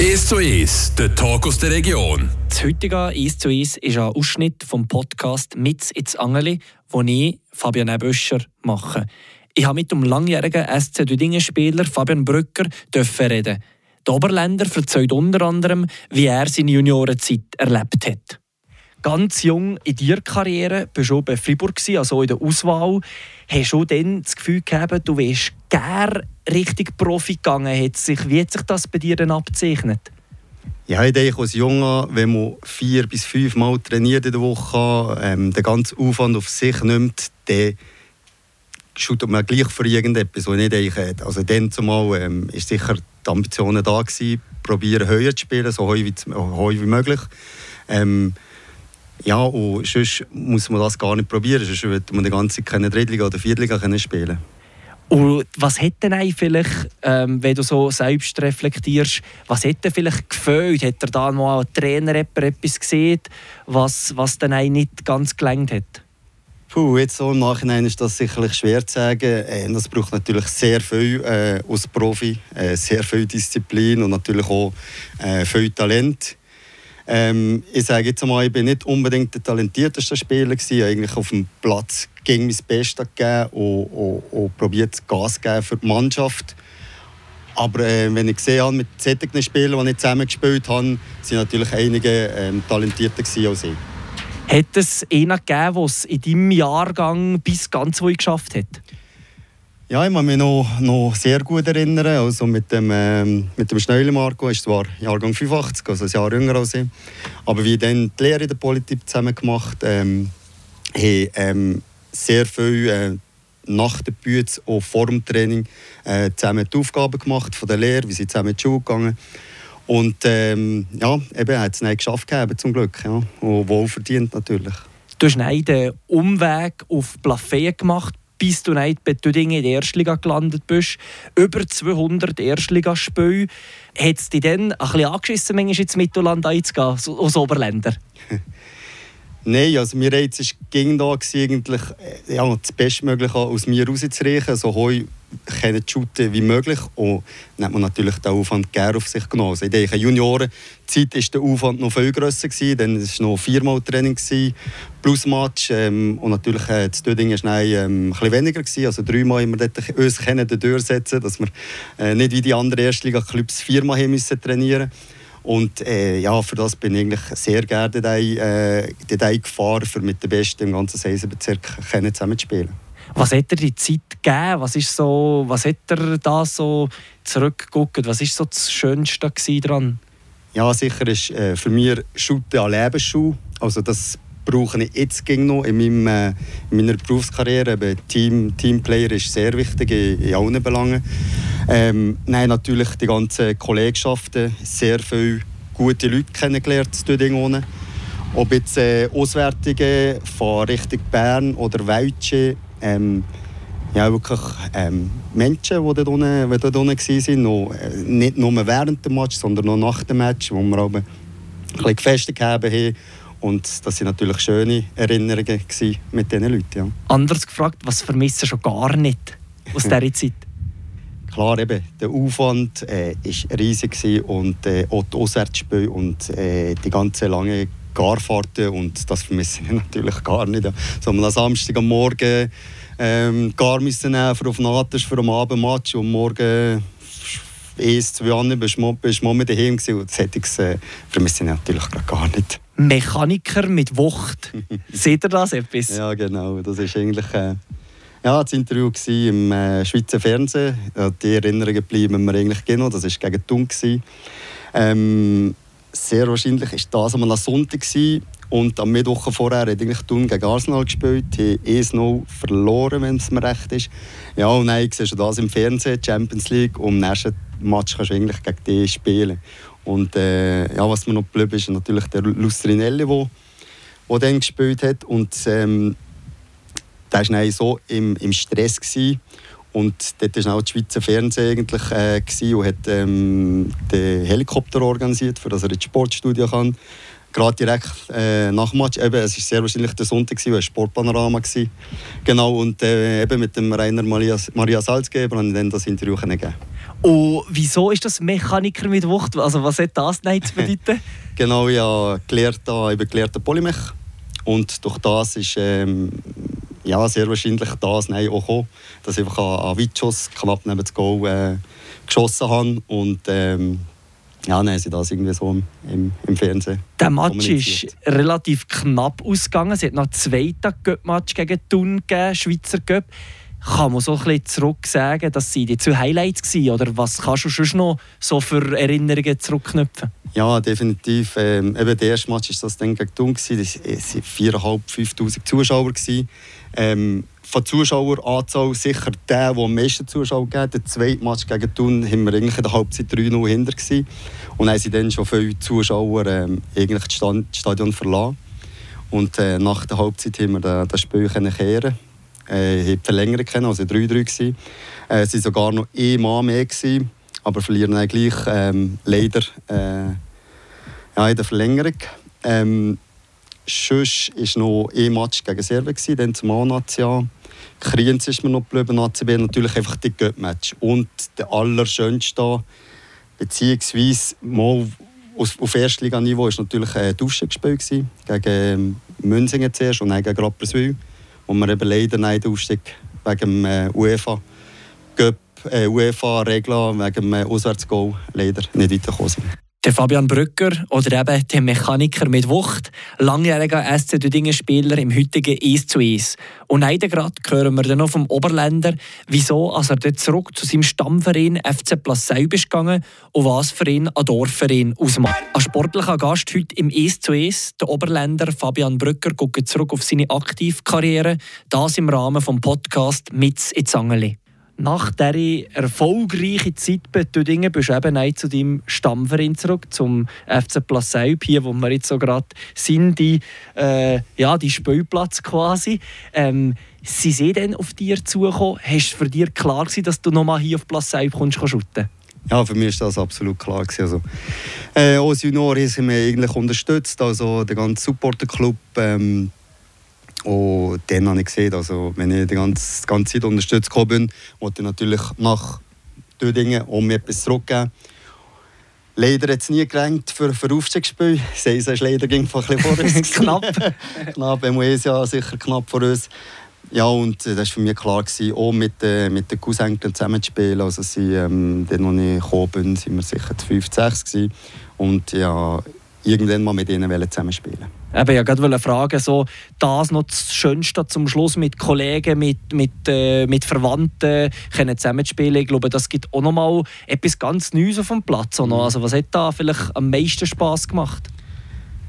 1 zu 1, der Talk aus der Region. Das heutige 1 zu 1 ist ein Ausschnitt vom Podcast «Mitz ins Angeli», den ich, Fabian Eböscher, mache. Ich habe mit dem langjährigen SC Düdingen-Spieler Fabian Brücker reden. Der Oberländer erzählt unter anderem, wie er seine Juniorenzeit erlebt hat. Ganz jung in deiner Karriere, bist du bei Fribourg, also in der Auswahl. Hast du dann das Gefühl gehabt, du wärst gerne richtig Profi gegangen? Hat sich, wie hat sich das bei dir dann abzeichnet? Ja, ich denke, als Junge, wenn man vier bis fünf Mal trainiert in der Woche, ähm, den ganzen Aufwand auf sich nimmt, dann schaut man gleich für irgendetwas, was nicht denke. Also dann zumal ähm, ist sicher die Ambition da probieren höher zu spielen, so häufig wie, wie möglich. Ähm, ja, und sonst muss man das gar nicht probieren, sonst würde man die ganze Zeit keine Drittliga oder Viertliga spielen und was hätte denn vielleicht, ähm, wenn du so selbst reflektierst, was hätte vielleicht gefällt? Hat er da mal ein Trainer etwas gesehen, was, was dann nicht ganz gelangt hat? Puh, jetzt so im Nachhinein ist das sicherlich schwer zu sagen. Äh, das braucht natürlich sehr viel äh, als Profi, äh, sehr viel Disziplin und natürlich auch äh, viel Talent. Ähm, ich sage jetzt mal, ich bin nicht unbedingt der talentierteste Spieler gewesen. Eigentlich auf dem Platz ging mein Bestes gegeben und, und, und probiert Gas geben für die Mannschaft. Aber äh, wenn ich gesehen habe, mit solchen Spielern, die ich zusammen gespielt habe, sind natürlich einige ähm, talentierter als ich. Hat es einen gegeben, der es in deinem Jahrgang bis ganz wo geschafft hat? Ja, ich kann mich noch, noch sehr gut erinnern. Also mit dem, ähm, mit dem Schneuли Marco ist zwar Jahrgang 85, also ein Jahr jünger als ich. Aber wir dann die Lehre in der Politik zusammen gemacht, ähm, haben ähm, sehr viel äh, nach der Bühne und vor dem Training äh, zusammen die Aufgaben gemacht von der Lehre, wie sie zusammen in die Schule gegangen. Und ähm, ja, eben hat es nicht geschafft gehabt, zum Glück. Ja. Und wohl verdient natürlich. Du hast den Umweg auf Plafé gemacht bis du nicht bei Tüdingen in der Erstliga gelandet bist. Über 200 Erstligaspiele. Hat es dich dann ein bisschen angeschissen, manchmal ins Mittelland einzugehen, als Oberländer? Nein, also mir jetzt ging da eigentlich äh, ja, das Bestmögliche aus mir rauszureichen, so heu können shooten wie möglich. Und dann hat man natürlich den Aufwand gerne auf sich genommen. Also in der Juniorenzeit war der Aufwand noch viel grösser, gewesen, dann war es noch viermal Training gewesen, plus Match. Ähm, und natürlich äh, das Döding war ähm, ein bisschen weniger, gewesen, also dreimal haben wir dort uns können durchsetzen dass wir äh, nicht wie die anderen Erstliga-Clubs viermal haben trainieren und äh, ja, für das bin ich eigentlich sehr gerne äh, gefahren, um mit den Besten im ganzen Seisenbezirk zusammen zu spielen. Was hat er die Zeit gegeben? Was, ist so, was hat er da so zurückgeguckt? Was war so das Schönste daran? Ja, sicher ist äh, für mich Shooten an Lebensschuh. Also das brauche ich jetzt noch in, meinem, äh, in meiner Berufskarriere. Eben Team, Teamplayer ist sehr wichtig in, in allen Belangen. Ähm, nein, natürlich die ganzen Kollegschaften, sehr viele gute Leute kennengelernt in Ding Ob jetzt äh, Auswärtige von Richtung Bern oder Weitsche, ähm, ja, wirklich ähm, Menschen, die dort unten, die dort unten waren, noch, äh, nicht nur während dem Match, sondern noch nach dem Match, wo wir aber ein bisschen gefestigt haben. Und das waren natürlich schöne Erinnerungen mit diesen Leuten. Ja. Anders gefragt, was vermissen schon gar nicht aus dieser Zeit? Klar, eben, der Aufwand war äh, riesig und äh, auch die Auswärtsspiele und äh, die ganze lange Garfahrten und das vermisse ich natürlich gar nicht. So, am Samstag am Morgen ähm, gar müssen nehmen für auf Natas für am Abendmatch und morgen eins, zwei Jahre bist du bist mit daheim gewesen und das äh, vermisse ich natürlich gar nicht. Mechaniker mit Wucht. Seht ihr das etwas? Ja, genau. Das ist eigentlich äh, ja, das Interview war im äh, Schweizer Fernsehen. Die Erinnerungen bleiben mir eigentlich genau. Das war gegen Thun. Ähm, sehr wahrscheinlich war das am Sonntag. Und am Mittwoch vorher hat eigentlich Thun gegen Arsenal gespielt. Die 1-0 verloren, wenn es mir recht ist. Ja, und dann siehst du das im Fernsehen, Champions League. Und im nächsten Match kannst du eigentlich gegen die spielen. Und äh, ja, was mir noch geblieben ist, natürlich der Lustrinelli, der dann gespielt hat. Und ähm, der war so im, im Stress. Gewesen. Und dort war auch das Schweizer Fernsehen eigentlich, äh, und hat ähm, den Helikopter organisiert, für dass er ins Sportstudio kann. Gerade direkt äh, nach dem Match, eben, es war sehr wahrscheinlich der Sonntag, war ein Sportpanorama. Gewesen. Genau, und äh, eben mit dem Rainer Maria, Maria Salzgeber habe ich dann das Interview gegeben. Und wieso ist das Mechaniker mit Wucht? Also was hat das nicht zu bedeuten? genau, ich habe gelernt, ich bin gelehrter Polymech und durch das ist ähm, ja, sehr wahrscheinlich das Nein auch gekommen, dass ich einfach an, an knapp neben das Goal äh, geschossen habe und ähm, ja, dann haben sie das irgendwie so im, im Fernsehen Der Match ist relativ knapp ausgegangen. Es hat noch einen zweiten Cup-Match gegen Thun gegeben, Schweizer Cup. Kann man so ein bisschen zurück sagen, dass sie die zwei Highlights waren? Oder was kannst du schon noch so für Erinnerungen zurückknüpfen? Ja, definitiv. Ähm, eben der erste Match war das dann gegen Thun. Das waren 4'500, 5'000 Zuschauer. Ähm, von Zuschaueranzahl sicher der, der am meisten Zuschauer gegeben Der zweite Match gegen Thun haben wir eigentlich in der Halbzeit 3-0 hinter. Gewesen. Und dann sind dann schon viele Zuschauer ähm, eigentlich das Stadion verlassen. Und äh, nach der Halbzeit haben wir das Spiel kehren äh, die Verlängerung kennen, also 3-3 äh, Es waren sogar noch ein Mann mehr, gewesen, aber verlieren dann gleich ähm, leider äh, ja, in der Verlängerung. Ähm, Sonst war noch ein Match gegen Serbien, dann zum A-National. Kriens ist mir noch geblieben, ACB natürlich einfach die Göttmatch. Und der allerschönste, beziehungsweise mal auf Erstliganiveau, war natürlich ein Duschen-Spiel gegen ähm, Münzingen zuerst und dann gegen Rapperswil, wo wir eben leider nicht Aufstieg wegen dem äh, UEFA Cup, äh, UEFA-Regler, wegen dem äh, Auswärtsgoal leider nicht weitergekommen sind. Der Fabian Brücker oder eben der Mechaniker mit Wucht, langjähriger SC Düdingen-Spieler im heutigen 1 zu 1. Und heute gerade hören wir dann noch vom Oberländer, wieso als er dort zurück zu seinem Stammverein FC Plassau ist gegangen und was für ihn ein Dorfverein ausmacht. Als sportlicher Gast heute im 1 zu 1, der Oberländer Fabian Brücker guckt zurück auf seine Aktivkarriere, das im Rahmen des Podcasts «Mitz ins Angeli» nach dieser erfolgreichen Zeit bei Tüdingen bist du eben zu deinem Stammverein zurück, zum FC Plassau, hier, wo wir jetzt so gerade sind, die, äh, ja, die Spielplatz quasi. Ähm, sie sind dann auf dich zugekommen. Hast du für dich klar gewesen, dass du nochmal hier auf Plassau kommst, shooten ja, für mich war das absolut klar. Also, äh, als Junior haben wir eigentlich unterstützt, also der ganze Supporterclub. Ähm, und dann habe ich gesehen, also, wenn ich die ganze, die ganze Zeit unterstützt bin, wollte ich natürlich nach Dödingen um mir etwas zurückgeben. Leider hat es nie gereicht für, für Aufstiegsspiel. Seisa ist leider ging ein bisschen vor uns. knapp. knapp, ja sicher knapp vor uns. Ja, und das war für mich klar, gewesen, auch mit, äh, mit den Cousenkeln zusammen zu spielen. Also, sie, ähm, dann, als ich gekommen bin, waren wir sicher 5, 6 gewesen. Und ja, irgendwann mal mit ihnen zusammenspielen Eben, ich wollte fragen, so, das noch das Schönste zum Schluss mit Kollegen, mit, mit, äh, mit Verwandten können zusammenspielen. Ich glaube, das gibt auch noch mal etwas ganz Neues auf dem Platz. Mhm. Also, was hat da vielleicht am meisten Spass gemacht?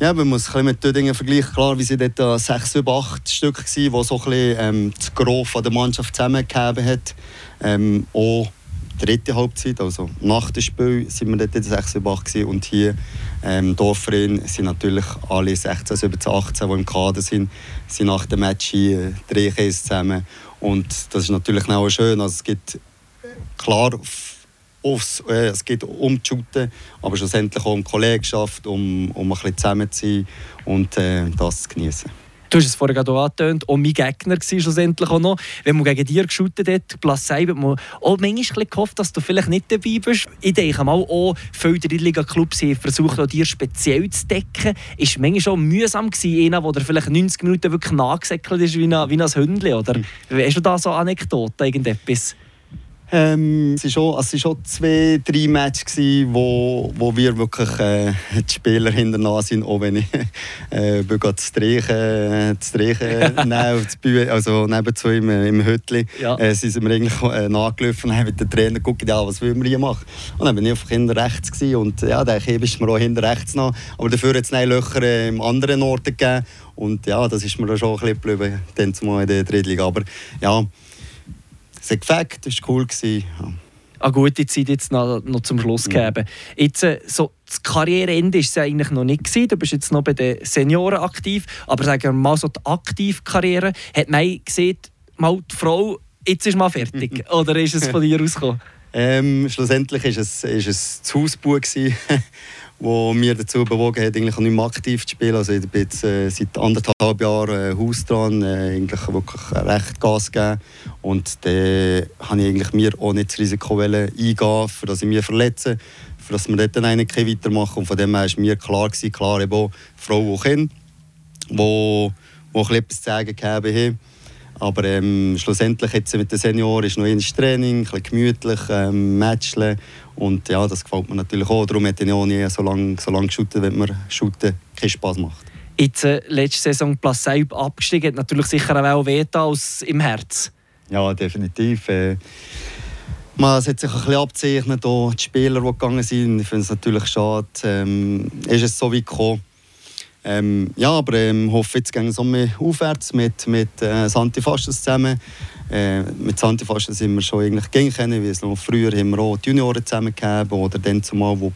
Ja, man muss ein mit Dödingen vergleichen. Klar, wir waren dort sechs, über acht Stück, die so ein bisschen, ähm, das Gros der Mannschaft zusammengegeben hat. Ähm, auch dritte Halbzeit, also nach dem Spiel, sind wir dort in der 6 8 und hier ähm, Dorfverein sind natürlich alle 16, 17, 18, die im Kader sind, sind nach dem Match hier Käse zusammen. Und das ist natürlich auch schön, also es gibt klar aufs, äh, es geht um die Shooten, aber schlussendlich auch um Kollegschaft, um, um ein bisschen zusammen zu sein und äh, das zu genießen. Du hast es vorhin gerade angetönt, auch mein Gegner war schlussendlich auch noch. Wenn man gegen dir geschaut hat, 7, hat man auch manchmal gehofft, dass du vielleicht nicht dabei bist. Ich denke mal auch, viele Drittliga-Clubs haben versucht, auch dir speziell zu decken. Ist manchmal schon mühsam gewesen, einer, der vielleicht 90 Minuten wirklich nachgesäckelt ist wie ein, wie ein Hündchen, oder? Hm. Hast du da so Anekdoten, irgendetwas? Ähm, es waren schon, also schon zwei, drei Matches, wo, wo wir wirklich äh, die Spieler hinterher sind, auch wenn ich äh, Streichen, das Streichen neben, also nebenzu im, im Hütli, ja. äh, sind wir eigentlich äh, nachgelaufen. Und haben mit den Trainer geguckt, ja, was wollen wir hier machen. Und dann bin ich einfach hinter rechts gewesen, und ja, der Hebel ist mir auch hinter rechts nach, aber dafür hat es Löcher äh, im anderen Ort gegeben. Und ja, das ist mir schon ein bisschen geblieben, dann zumal in der Drittliga, aber ja, es hat gefällt, es war cool. Gewesen, ja. eine gute Zeit jetzt noch, noch zum Schluss gegeben. Jetzt, äh, so, das Karriereende war es eigentlich noch nicht. Gewesen. Du bist jetzt noch bei den Senioren aktiv. Aber sagen wir mal, so die Aktivkarriere, hat man gesehen, mal die Frau, jetzt ist mal fertig? Oder ist es von dir ausgekommen? Ähm, schlussendlich war es, ist es das Hausbuch, wo mir dazu bewogen hat, eigentlich nicht mehr aktiv zu spielen. Also ich bin jetzt äh, seit anderthalb Jahren äh, Haus dran, äh, eigentlich wirklich recht Gas gegeben. Und dann habe ich eigentlich mir auch nicht das Risiko eingehen, dass ich mich verletze, für dass wir dort einen weitermachen. Und von dem her war mir klar, gewesen, klar eben auch Frau und Kind, wo etwas zu sagen haben. Aber ähm, schlussendlich jetzt mit den Senioren ist noch ein Training, ein bisschen gemütlich, ähm, Matcheln. Und ja, das gefällt mir natürlich auch. Darum hätte ich auch nie so lange, so lange geshootet, wenn mir Shooten keinen Spass macht. Jetzt, äh, letzte Saison Platz 7 abgestiegen, hat natürlich sicher auch wehgetan als im Herz. Ja, definitiv. Äh, man, es hat sich ein bisschen abzeichnet, auch die Spieler, die gegangen sind. Ich finde es natürlich schade. Ähm, ist es so weit gekommen. Ähm, ja, aber ich ähm, hoffe, jetzt gehen wir aufwärts mit, mit äh, Santi Fastes zusammen. Äh, mit Fastes sind wir schon eigentlich gegen kennen, es noch früher haben wir auch die Junioren zusammengegeben oder dann zumal, wo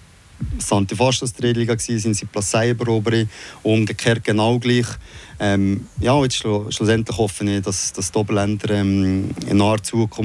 Fastes die Liga war, sind sie Platz 7 erobert. Umgekehrt genau gleich. Ähm, ja, jetzt schlussendlich hoffe ich, dass, dass die Oberländer ähm, in naher Zukunft